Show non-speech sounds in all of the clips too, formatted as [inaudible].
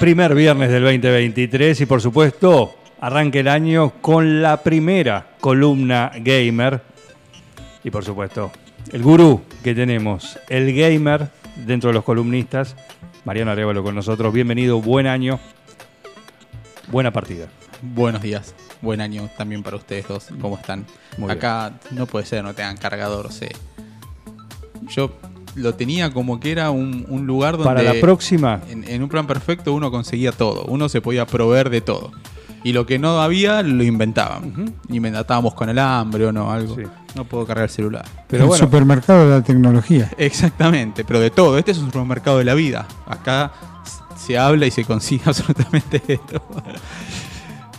Primer viernes del 2023 y por supuesto arranque el año con la primera columna gamer y por supuesto el gurú que tenemos, el gamer dentro de los columnistas, Mariano Arevalo con nosotros. Bienvenido, buen año, buena partida. Buenos días, buen año también para ustedes dos. ¿Cómo están? Muy Acá no puede ser, no tengan cargador, sé. Yo lo tenía como que era un, un lugar donde. Para la próxima, En, en un plan perfecto uno conseguía todo, uno se podía proveer de todo. Y lo que no había lo inventaban. Inventábamos con el hambre o no, algo. Sí. No puedo cargar el celular. pero el bueno, supermercado de la tecnología. Exactamente, pero de todo. Este es un supermercado de la vida. Acá se habla y se consigue [laughs] absolutamente de todo.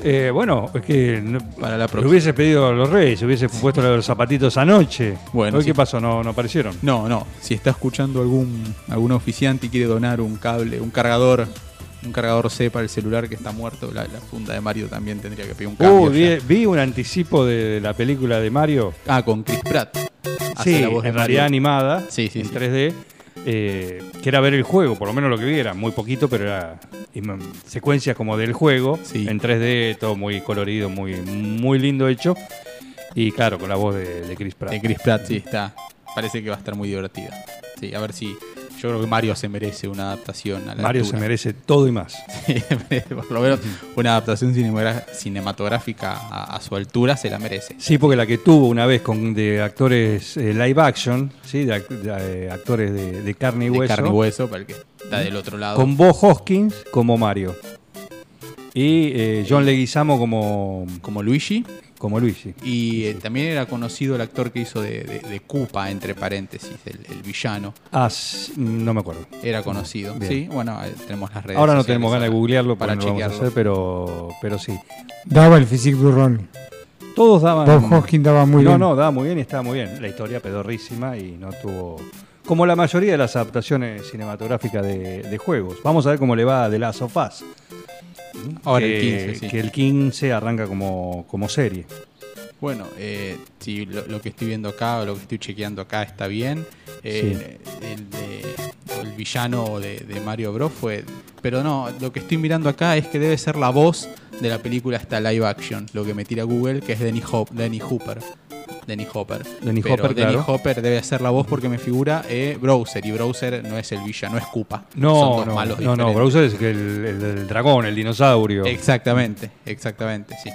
Eh, bueno, es que no- Para la lo próxima. hubiese pedido a los reyes, hubiese puesto los zapatitos anoche. Bueno, sí. qué pasó, no, no aparecieron. No, no. Si está escuchando algún, algún oficiante y quiere donar un cable, un cargador, un cargador C para el celular que está muerto, la, la funda de Mario también tendría que pedir un cambio. Uh, vi, un anticipo de la película de Mario. Ah, con Chris Pratt. Hace Sí, la voz de en realidad animada, Sí, sí, en sí. 3D, eh, que era ver el juego, por lo menos lo que vi era muy poquito, pero era secuencias como del juego, Sí. en 3D, todo muy colorido, muy, muy lindo hecho, y claro, con la voz de, de Chris Pratt. De Chris Pratt, sí, está. Parece que va a estar muy divertida. Sí, a ver si. Yo creo que Mario se merece una adaptación a la Mario se merece todo y más. [laughs] Sí, por lo menos una adaptación cinematográfica a, a su altura se la merece. Sí, porque la que tuvo una vez con de actores eh, live action, ¿sí? de, eh, actores de, de carne y De hueso, carne y hueso, para el que está del otro lado. con Bo Hoskins como Mario. Y eh, John Leguizamo como, como Luigi. Como Luigi. Y eh, también era conocido el actor que hizo de, de, de Koopa, entre paréntesis, el, el villano. Ah, sí, no me acuerdo. Era conocido. Bien. Sí, bueno, eh, tenemos las redes Ahora no tenemos ganas de googlearlo para no lo vamos a chequearlo. hacer, pero, pero sí. Daba el physique du rol. Todos daban. Bob Hoskins daba muy no, bien. no, daba muy bien y estaba muy bien. La historia pedorrísima y no tuvo. Como la mayoría de las adaptaciones cinematográficas de, de juegos. Vamos a ver cómo le va a The Last of Us. Ahora que, el 15, sí. que el 15 arranca como, como serie. Bueno, eh, si lo, lo que estoy viendo acá o lo que estoy chequeando acá está bien. eh, el, de- el villano de, de Mario Bros. fue. Pero no, lo que estoy mirando acá es que debe ser la voz de la película esta live action, lo que me tira Google, que es Denny, Hop, Denny Hooper. Denny Hopper. Denny Pero Hopper, Denny claro. Hopper debe ser la voz porque me figura eh, Browser. Y Browser no es el villano, no es Koopa. Son No, dos no, malos no, no. Browser es el, dragón, el dinosaurio. Exactamente, exactamente, sí.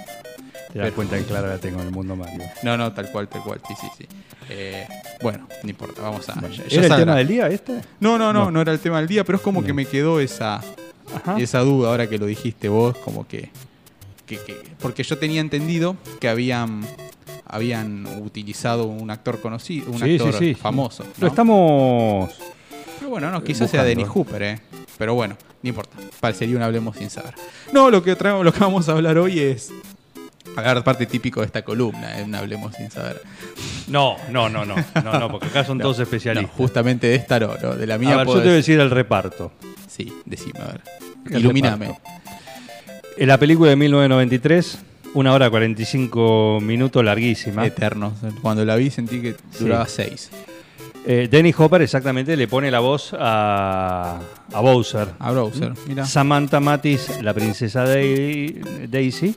Te das cuenta que clara la tengo en el mundo Mario. No, no, tal cual, tal cual, sí, sí, sí. Eh, bueno, no importa, vamos a... ya- ya ¿Era el tema del día este? No, no, no, No. no, era el tema del día, pero es como que me quedó esa, Ajá. esa duda ahora que lo dijiste vos, como que, que- que- Porque yo tenía entendido que habían habían utilizado un actor conocido, un Sí, actor sí. famoso. Lo ¿no? estamos. Pero bueno, no, quizás sea. Dennis Hooper, ¿eh? Pero bueno, no importa. Parecería un Hablemos sin saber. No, lo que, traemos, lo que vamos a hablar hoy es... Agarrar parte típico de esta columna, ¿eh? un Hablemos sin saber. No, no, no, no. No, no, porque acá son [laughs] todos No, especialistas. justamente de esta no, no, de la mía a ver, yo te voy a decir- decir el reparto. Sí, decime, a ver. El Ilumíname. reparto. En la película de 1993, una hora 45 minutos, larguísima. Eternos. Cuando la vi sentí que duraba seis. Eh, Dennis Hopper exactamente le pone la voz a, a Bowser. A Browser, mira. Samantha Matis, la princesa Dai- Daisy.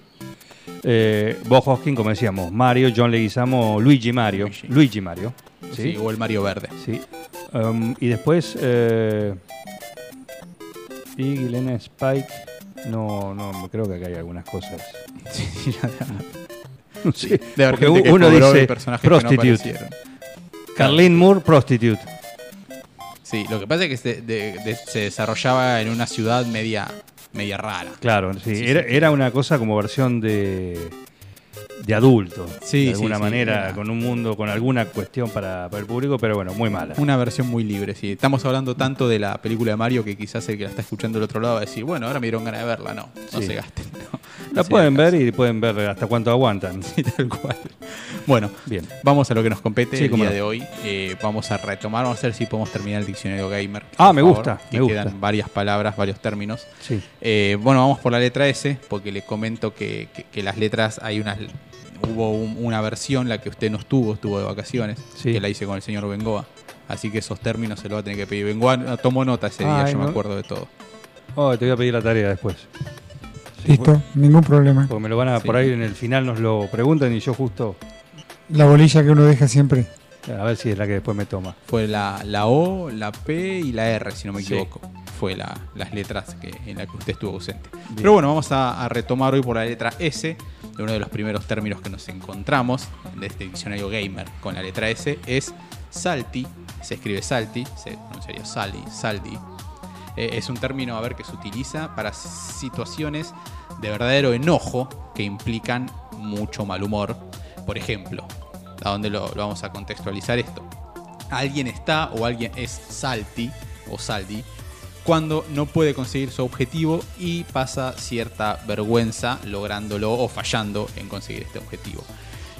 Eh, Bob Hoskins, como decíamos, Mario, John Leguizamo, Luigi Mario. Luigi. Luigi, Mario. Sí, ¿sí? o el Mario Verde. Sí. Um, y después. Eh, y Spike. No, no, creo que acá hay algunas cosas. [laughs] Sí, No sé, De haber porque gente que uno dice personajes que no prostitute. Carlene Moore, prostitute. Sí, lo que pasa es que se, de- de- se desarrollaba en una ciudad media, media rara. Claro, sí. Sí, era, sí. era una cosa como versión de. De adulto. Sí, de alguna sí, manera, era- con un mundo, con alguna cuestión para, para el público, pero bueno, muy mala. Una versión muy libre, sí. Estamos hablando tanto de la película de Mario que quizás el que la está escuchando del otro lado va a decir, bueno, ahora me dieron ganas de verla. No, no se gasten. no. La No pueden ver y pueden ver hasta cuánto aguantan. Sí, tal cual. Bueno, Bien. vamos a lo que nos compete el día no. de hoy. Eh, vamos a retomar, vamos a ver si podemos terminar el diccionario gamer. Ah, me favor, gusta, Que me gusta. quedan varias palabras, varios términos. Sí. Eh, bueno, vamos por la letra S, porque le comento que, que- que las letras hay unas. Hubo un- una versión, la que usted no estuvo, estuvo de vacaciones, Sí. que la hice con el señor Bengoa. Así que esos términos se los va a tener que pedir. Bengoa no- tomó nota ese día, Ay, yo me acuerdo de todo. Oh, te voy a pedir la tarea después. Sí, Listo, ningún problema. Porque me lo van a, Sí. por ahí en el final nos lo preguntan y yo justo, La bolilla que uno deja siempre. A ver si es la que después me toma. Fue la, la O, la P y la R, si no me Sí. equivoco. Fue la- las letras que, en las que usted estuvo ausente. Pero bueno, vamos a, a retomar hoy por la letra S. de Uno de los primeros términos que nos encontramos de este diccionario gamer con la letra S es salty. Se escribe salty, se pronunciaría sali, saldi. Eh, es un término a ver que se utiliza para situaciones de verdadero enojo que implican mucho mal humor. Por ejemplo, ¿a dónde lo, vamos a contextualizar esto? Alguien está o alguien es salty o saldi cuando no puede conseguir su objetivo y pasa cierta vergüenza lográndolo o fallando en conseguir este objetivo.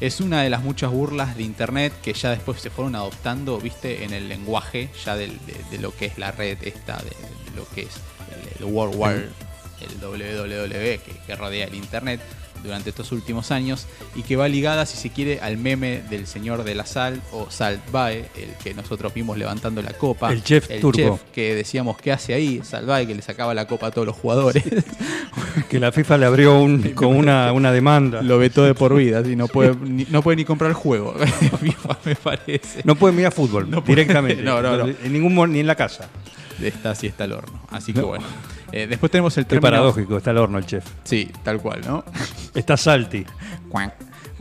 Es una de las muchas burlas de internet que ya después se fueron adoptando, viste, en el lenguaje ya de, lo que es la red esta, de, lo que es el, el World War, el WWW que, que rodea el internet durante estos últimos años y que va ligada, si se quiere, al meme del señor de la sal o Salt Bae, el que nosotros vimos levantando la copa. El chef turco. chef que decíamos, ¿qué hace ahí? Salt Bae, que le sacaba la copa a todos los jugadores. [laughs] Que la FIFA le abrió un- [laughs] con una, una demanda. Lo vetó de por vida, y no puede, ni, no puede ni comprar el juego. [laughs] FIFA, me parece. No puede mirar fútbol No puede. directamente. No, no, no. En ningún ni en la casa. Está así está el horno. Así que bueno. Eh, después tenemos el Qué término. paradójico, está el horno el chef. Sí, tal cual, ¿no? [laughs] Está salty.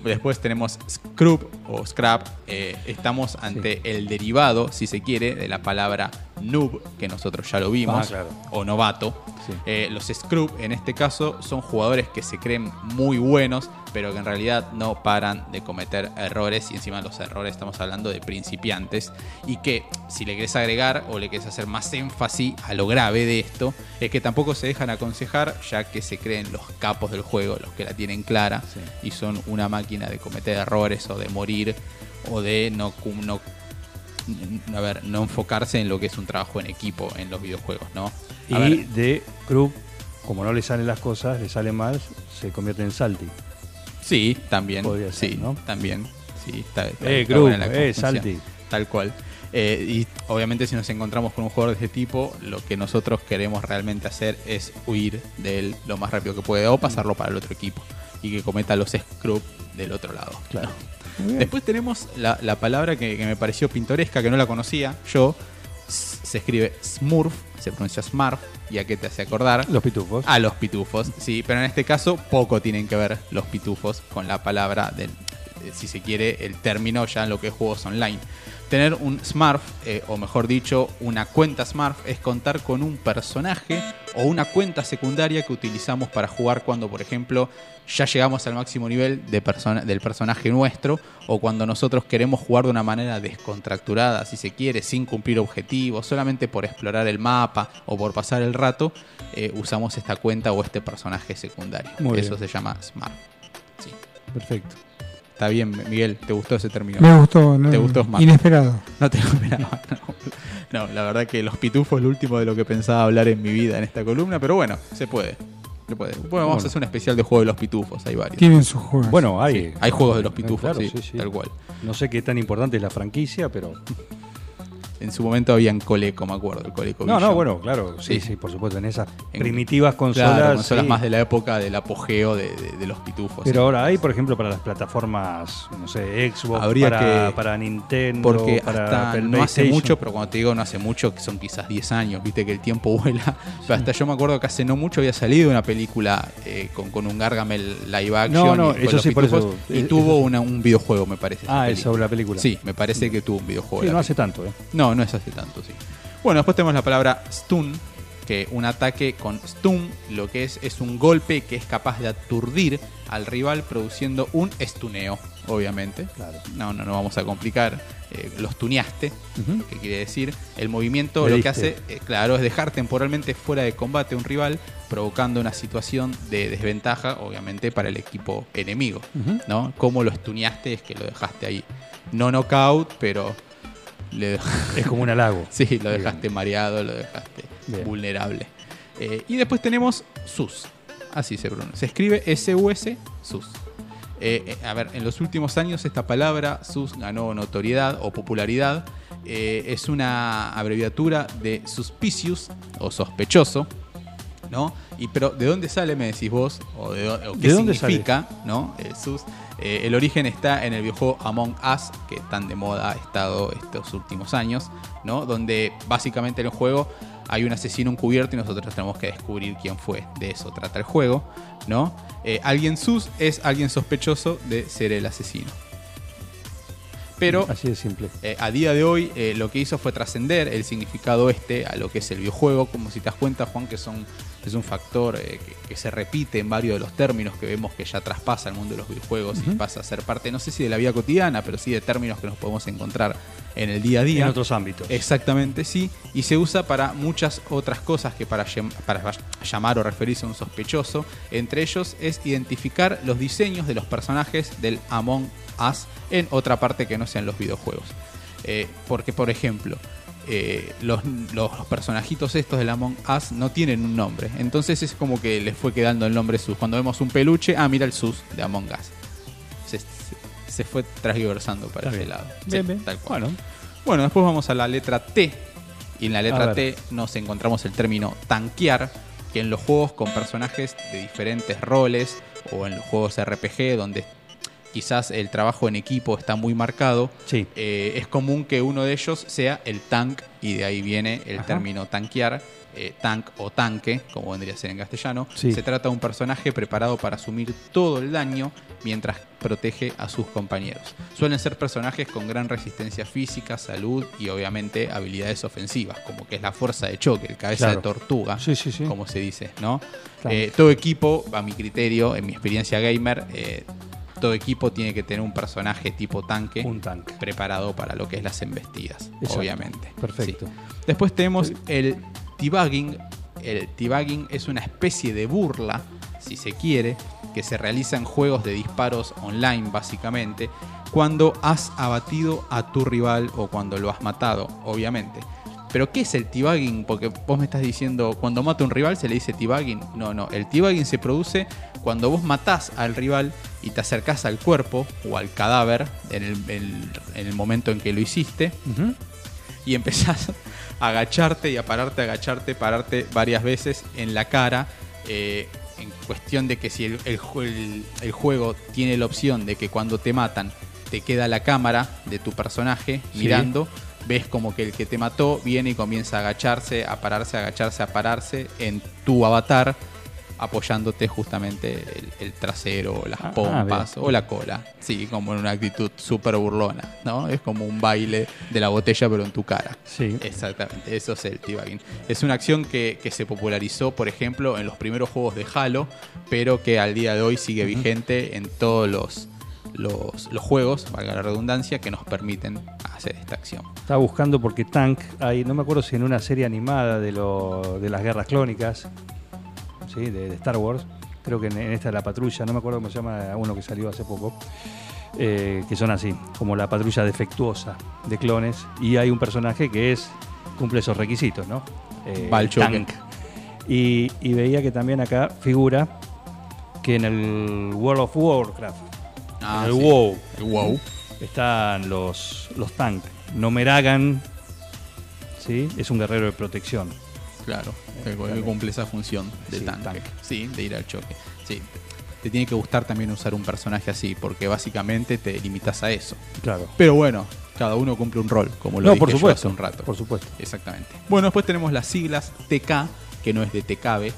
Después tenemos scrub o scrap. Eh, estamos ante el derivado, si se quiere, de la palabra noob, que nosotros ya lo vimos, Ah, claro. o novato. Sí. Eh, los scrub, en este caso, son jugadores que se creen muy buenos, pero que en realidad no paran de cometer errores. Y encima de los errores estamos hablando de principiantes. Y que si le querés agregar o le querés hacer más énfasis a lo grave de esto, es que tampoco se dejan aconsejar, ya que se creen los capos del juego, los que la tienen clara Sí. y son una máquina de cometer errores o de morir o de no, no, a ver, no enfocarse en lo que es un trabajo en equipo en los videojuegos, ¿no? A Y ver, de Cruz, como no le salen las cosas, le sale mal, se convierte en salty. sí, también, podría ser, sí, ¿no? también, sí, está, está- Eh, está Cruz, buena la eh, salty. Tal cual. Eh, y obviamente si nos encontramos con un jugador de este tipo, lo que nosotros queremos realmente hacer es huir de él lo más rápido que puede o pasarlo para el otro equipo y que cometa los scrub del otro lado. Claro. Después tenemos la, la palabra que, que me pareció pintoresca, que no la conocía yo. S- Se escribe Smurf, se pronuncia Smurf, y a qué te hace acordar. Los pitufos. A los pitufos, sí, pero en este caso poco tienen que ver los pitufos con la palabra del, si se quiere, el término ya en lo que es juegos online. Tener un Smurf, eh, o mejor dicho, una cuenta Smurf, es contar con un personaje o una cuenta secundaria que utilizamos para jugar cuando, por ejemplo, ya llegamos al máximo nivel de persona- del personaje nuestro o cuando nosotros queremos jugar de una manera descontracturada, si se quiere, sin cumplir objetivos, solamente por explorar el mapa o por pasar el rato, eh, usamos esta cuenta o este personaje secundario. Muy Eso bien. se llama Smart. Sí. Perfecto. Está bien, Miguel, ¿te gustó ese término? Me gustó. ¿no? ¿Te gustó Smart? Inesperado. No te lo [laughs] esperaba. No. No, la verdad que los pitufos es lo último de lo que pensaba hablar en mi vida en esta columna, pero bueno, se puede. Se puede. Bueno, vamos Bueno. a hacer un especial de juego de los pitufos, hay varios. Tienen sus juegos. Bueno, hay. Sí, hay juegos de los Eh, pitufos, claro, sí, tal cual. No sé qué tan importante es la franquicia, pero. En su momento había en Coleco, me acuerdo, el Coleco No, no, bueno, claro, sí, Sí. sí, por supuesto, en esas En- primitivas consolas. Claro, consolas sí. más de la época del apogeo de, de- de los pitufos. Pero ahora hay, por ejemplo, para las plataformas, no sé, Xbox, Habría para, que- para Nintendo, Porque para hasta no hace mucho, pero cuando te digo no hace mucho, que son quizás 10 años, viste que el tiempo [laughs] vuela. Pero hasta yo me acuerdo que hace no mucho había salido una película eh, con, con un Gargamel live action. No, no, y eso por eso. Eh, tuvo eso- una- un videojuego, me parece. Ah, película. eso, la película. Sí, me parece que tuvo un videojuego. No hace tanto, ¿eh? No, no es hace tanto, sí. Bueno, después tenemos la palabra stun, que un ataque con stun lo que es es un golpe que es capaz de aturdir al rival produciendo un estuneo, obviamente. Claro. No, no, no vamos a complicar. Eh, los tuneaste, que quiere decir el movimiento lo que hace, eh, claro, es dejar temporalmente fuera de combate a un rival, provocando una situación de desventaja, obviamente, para el equipo enemigo. ¿no? Cómo lo estuneaste es que lo dejaste ahí. No knockout, pero le Es como un halago. [laughs] Sí, lo dejaste mareado, lo dejaste Bien. vulnerable. Eh, y después tenemos SUS. Así se pronuncia. Se escribe S-U-S, SUS. Eh, eh, a ver, en los últimos años esta palabra SUS ganó notoriedad o popularidad. Eh, es una abreviatura de suspicious o sospechoso. ¿No? Y pero ¿de dónde sale, me decís vos? ¿O, de, o qué ¿De dónde significa? ¿no? El SUS. Eh, el origen está en el videojuego Among Us, que tan de moda ha estado estos últimos años, ¿no? Donde básicamente en el juego hay un asesino encubierto y nosotros tenemos que descubrir quién fue. De eso trata el juego, ¿no? Eh, alguien sus es alguien sospechoso de ser el asesino. Pero Así de simple. eh, a día de hoy eh, lo que hizo fue trascender el significado este a lo que es el videojuego, como si te das cuenta, Juan, que son, es un factor eh, que, que se repite en varios de los términos que vemos que ya traspasa el mundo de los videojuegos y pasa a ser parte, no sé si de la vida cotidiana, pero sí de términos que nos podemos encontrar en el día a día. En otros ámbitos. Exactamente, sí. Y se usa para muchas otras cosas que para, para llamar o referirse a un sospechoso. Entre ellos es identificar los diseños de los personajes del Among Us en otra parte que no sean los videojuegos. Eh, porque, por ejemplo, eh, los, los personajitos estos del Among Us no tienen un nombre. Entonces es como que les fue quedando el nombre sus. Cuando vemos un peluche, ah, mira el sus de Among Us. Se, se- fue transversando para ese lado. Sí, tal cual. Bueno, Bueno, después vamos a la letra T. Y en la letra. T nos encontramos el término tanquear, que en los juegos con personajes de diferentes roles o en los juegos RPG donde quizás el trabajo en equipo está muy marcado, sí. eh, es común que uno de ellos sea el tank y de ahí viene el Ajá. término tanquear. Eh, tank o tanque, como vendría a ser en castellano, Sí. se trata de un personaje preparado para asumir todo el daño mientras protege a sus compañeros. Suelen ser personajes con gran resistencia física, salud y obviamente habilidades ofensivas, como que es la fuerza de choque, el cabeza Claro. de tortuga, Sí, sí, sí. como se dice, ¿no? Claro. Eh, todo equipo, a mi criterio, en mi experiencia gamer, eh, todo equipo tiene que tener un personaje tipo tanque Un tanque. preparado para lo que es las embestidas, Exacto. obviamente. Perfecto. Sí. Después tenemos el debugging. El debugging es una especie de burla, si se quiere, que se realiza en juegos de disparos online, básicamente, cuando has abatido a tu rival o cuando lo has matado, obviamente. Pero ¿qué es el debugging? Porque vos me estás diciendo, cuando mata a un rival se le dice debugging. No, no, el debugging se produce cuando vos matás al rival y te acercás al cuerpo o al cadáver en el, en- en el momento en que lo hiciste. Y empezás [laughs] a agacharte y a pararte, agacharte, pararte varias veces en la cara. eh, en cuestión de que si el, el ju- el- el juego tiene la opción de que cuando te matan te queda la cámara de tu personaje Sí. mirando, ves como que el que te mató viene y comienza a agacharse, a pararse, a agacharse, a pararse en tu avatar, apoyándote justamente el, el trasero, las Ah, pompas bien. o la cola. Sí, como en una actitud súper burlona, ¿no? Es como un baile de la botella pero en tu cara. Sí. Exactamente, eso es el debugging. Es una acción que, que se popularizó, por ejemplo, en los primeros juegos de Halo, pero que al día de hoy sigue vigente en todos los, los, los juegos, valga la redundancia, que nos permiten hacer esta acción. Estaba buscando porque Tank, hay, no me acuerdo si en una serie animada de, lo, de las guerras clónicas, ¿sí? de, de Star Wars, creo que en, en esta la patrulla, no me acuerdo cómo se llama uno que salió hace poco, eh, que son así, como la patrulla defectuosa de clones, y hay un personaje que es cumple esos requisitos, ¿no? Eh. Tank. Y, y veía que también acá figura que en el World of Warcraft, en el sí. WoW, El wow. están los, los tank. Nomeragan, ¿sí? Es un guerrero de protección. Claro, que, que cumple esa función de Sí, tanque. tanque. Sí, de ir al choque. Sí. Te tiene que gustar también usar un personaje así, porque básicamente te limitas a eso. Claro. Pero bueno, cada uno cumple un rol, como lo No, dije por yo supuesto. hace un rato. Por supuesto. Exactamente. Bueno, después tenemos las siglas TK, que no es de TKB,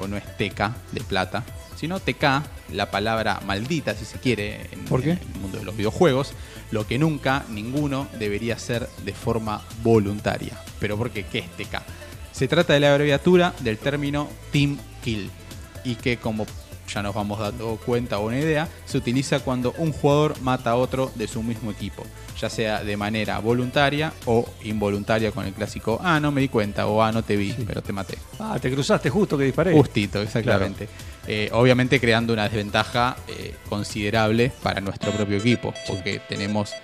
o no es TK de plata, sino TK, la palabra maldita, si se quiere, en, ¿Por qué? en el mundo de los videojuegos, lo que nunca ninguno debería hacer de forma voluntaria. ¿Pero por qué? ¿Qué es TK? Se trata de la abreviatura del término Team Kill, y que como ya nos vamos dando cuenta o una idea, se utiliza cuando un jugador mata a otro de su mismo equipo, ya sea de manera voluntaria o involuntaria con el clásico, ah, no me di cuenta o ah, no te vi, pero te maté. Ah, te cruzaste justo que disparé. Justito, exactamente. Eh, obviamente creando una desventaja eh, considerable para nuestro propio equipo, porque tenemos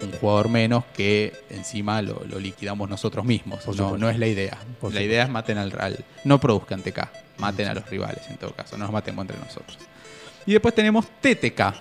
un jugador menos que encima lo, lo liquidamos nosotros mismos. No, no es la idea. Por la idea es maten al, al- no produzcan TK, maten a los rivales en todo caso, no nos matemos entre nosotros. Y después tenemos TTK.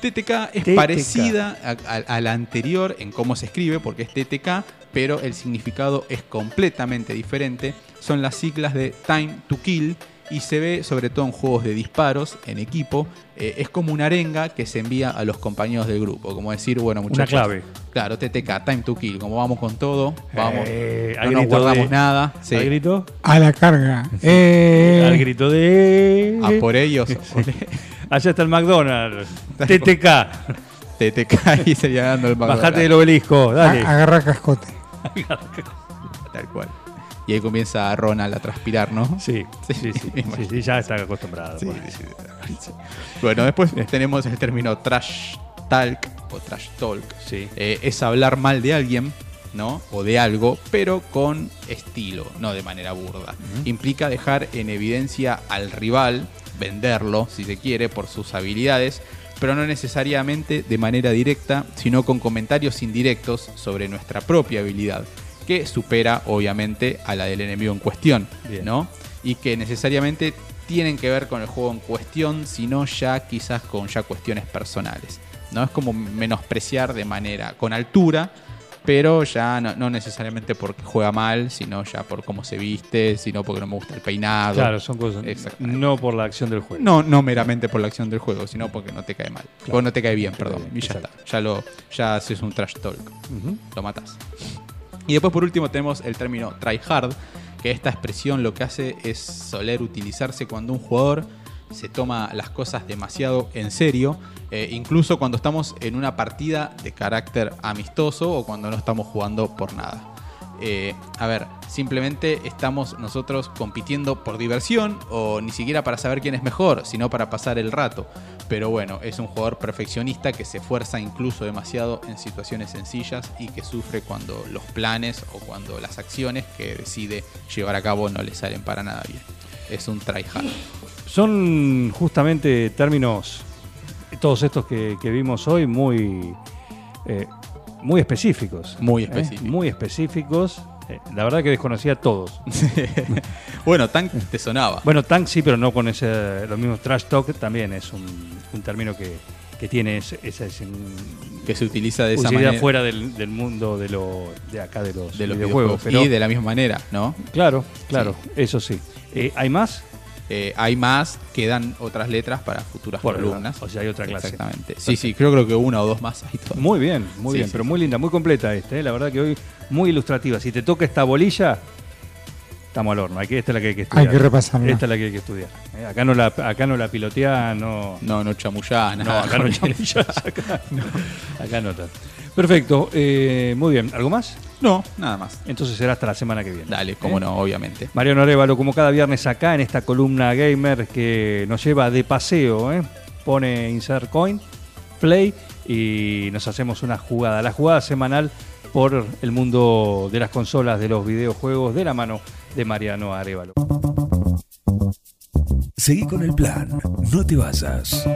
TTK es TTK. parecida a, a- a la anterior en cómo se escribe, porque es TTK, pero el significado es completamente diferente. Son las siglas de Time to Kill y se ve sobre todo en juegos de disparos en equipo. Eh, es como una arenga que se envía a los compañeros del grupo, como decir, bueno muchachos. clave. Claro, TTK, Time to Kill, como vamos con todo, vamos, Eh, no nos guardamos de- nada. sí. Al grito. A la carga. Eh, Al grito de. A por ellos, [laughs] Allá está el McDonald's. TTK. TTK y sería dando el Bajate del obelisco. Dale. a- agarra cascote. [laughs] Tal cual. Y ahí comienza Ronald a transpirar, ¿no? Sí, sí, sí, sí, [laughs] sí, ya está acostumbrado. Bueno, después tenemos el término trash talk o trash talk. Sí. Eh, es hablar mal de alguien, ¿no? O de algo, pero con estilo, no de manera burda. Implica dejar en evidencia al rival, venderlo, si se quiere, por sus habilidades, pero no necesariamente de manera directa, sino con comentarios indirectos sobre nuestra propia habilidad, que supera obviamente a la del enemigo en cuestión, Bien. ¿no? Y que necesariamente tienen que ver con el juego en cuestión, sino ya quizás con ya cuestiones personales. ¿no? Es como menospreciar de manera, con altura, pero ya no, no necesariamente porque juega mal, sino ya por cómo se viste, sino porque no me gusta el peinado. Claro, son cosas. No por la acción del juego. No, no meramente por la acción del juego, sino porque no te cae mal. Claro. O no te cae bien, te cae perdón. bien, y ya exacto. está. Ya lo, ya haces un trash talk. Lo matas. Y después por último tenemos el término try hard, que esta expresión lo que hace es soler utilizarse cuando un jugador se toma las cosas demasiado en serio, eh, incluso cuando estamos en una partida de carácter amistoso o cuando no estamos jugando por nada. Eh, a ver, simplemente estamos nosotros compitiendo por diversión o ni siquiera para saber quién es mejor, sino para pasar el rato. Pero bueno, es un jugador perfeccionista que se esfuerza incluso demasiado en situaciones sencillas y que sufre cuando los planes o cuando las acciones que decide llevar a cabo no le salen para nada bien. Es un tryhard. Son justamente términos, todos estos que, vimos hoy, muy, eh, muy específicos. Muy ¿eh? específicos. Muy específicos. Eh, la verdad que desconocía a todos. [laughs] bueno, Tank te sonaba. Bueno, tank sí, pero no con ese, los mismos trash talk también es un, un término que, que tiene esa que se utiliza de esa manera. fuera del, del mundo de, lo, de acá de los, de los videojuegos. videojuegos. pero, Y de la misma manera, ¿no? Claro, claro, eso sí. Eh, ¿Hay más? Eh, hay más, quedan otras letras para futuras Por columnas. o sea, hay otra clase. Exactamente. Sí, sí, creo, creo que una o dos más hay todavía. Muy bien, muy Sí, bien, sí, pero sí. muy linda, muy completa este, ¿eh? la verdad que hoy muy ilustrativa. Si te toca esta bolilla, estamos al horno. Aquí, esta es la que hay que estudiar. Hay que repasarla. Esta es la que hay que estudiar. ¿eh? Acá no la, acá no la pilotea, no. No, no chamullá, No, acá no [laughs] chamullás, acá no. Acá no [laughs] tanto. Perfecto, eh, muy bien. ¿Algo más? No, nada más. Entonces será hasta la semana que viene. Dale, cómo ¿Eh? no, obviamente. Mariano Arevalo, como cada viernes acá en esta columna gamer que nos lleva de paseo, ¿eh? pone insert coin, play y nos hacemos una jugada. La jugada semanal por el mundo de las consolas, de los videojuegos, de la mano de Mariano Arevalo. Seguí con el plan. No te vayas.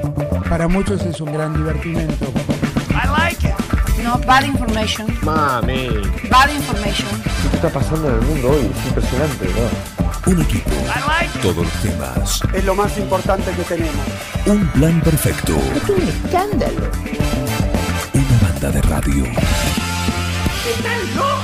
Para muchos es un gran divertimento. I like it. Bad information. Mami, Bad information. ¿qué está pasando en el mundo hoy? Es impresionante, ¿no? Un equipo. I like. Todos los temas. es lo más importante que tenemos. Un plan perfecto. Es un escándalo. Una banda de radio. ¡Están locos!